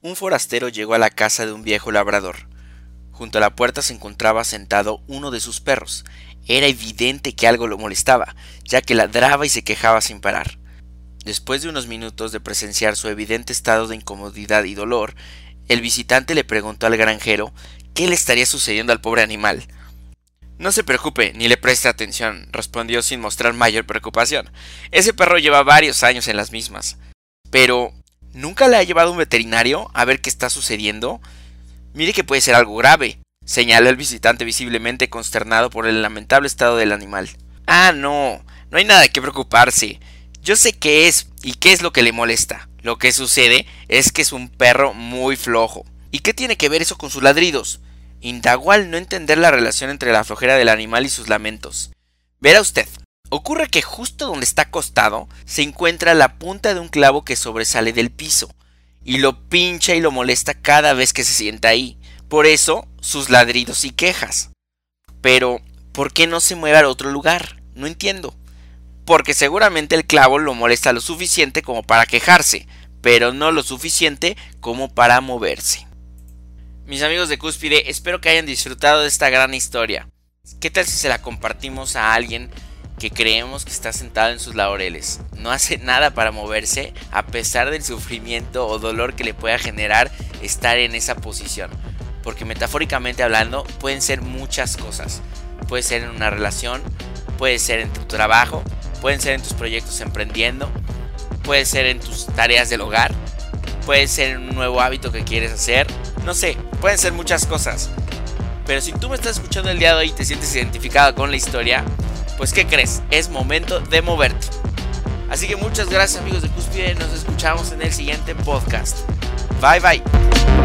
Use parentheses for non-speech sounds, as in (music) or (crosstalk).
Un forastero llegó a la casa de un viejo labrador. Junto a la puerta se encontraba sentado uno de sus perros. Era evidente que algo lo molestaba, ya que ladraba y se quejaba sin parar. Después de unos minutos de presenciar su evidente estado de incomodidad y dolor, el visitante le preguntó al granjero qué le estaría sucediendo al pobre animal. No se preocupe, ni le preste atención, respondió sin mostrar mayor preocupación. Ese perro lleva varios años en las mismas. Pero, ¿nunca le ha llevado un veterinario a ver qué está sucediendo? Mire que puede ser algo grave, señaló el visitante visiblemente consternado por el lamentable estado del animal. Ah, no, no hay nada que preocuparse. Yo sé qué es y qué es lo que le molesta. Lo que sucede es que es un perro muy flojo. ¿Y qué tiene que ver eso con sus ladridos? Indagó al no entender la relación entre la flojera del animal y sus lamentos. Verá usted, ocurre que justo donde está acostado se encuentra la punta de un clavo que sobresale del piso, y lo pincha y lo molesta cada vez que se sienta ahí. Por eso sus ladridos y quejas. Pero, ¿por qué no se mueve a otro lugar? No entiendo. Porque seguramente el clavo lo molesta lo suficiente como para quejarse, pero no lo suficiente como para moverse. Mis amigos de Cúspide, espero que hayan disfrutado de esta gran historia. ¿Qué tal si se la compartimos a alguien que creemos que está sentado en sus laureles? No hace (laughs) nada para moverse a pesar del sufrimiento o dolor que le pueda generar estar en esa posición. Porque metafóricamente hablando pueden ser muchas cosas. Puede ser en una relación, puede ser en tu trabajo, pueden ser en tus proyectos emprendiendo, puede ser en tus tareas del hogar, puede ser en un nuevo hábito que quieres hacer, no sé, pueden ser muchas cosas. Pero si tú me estás escuchando el día de hoy y te sientes identificado con la historia, pues ¿qué crees? Es momento de moverte. Así que muchas gracias amigos de Cuspide, nos escuchamos en el siguiente podcast. Bye bye.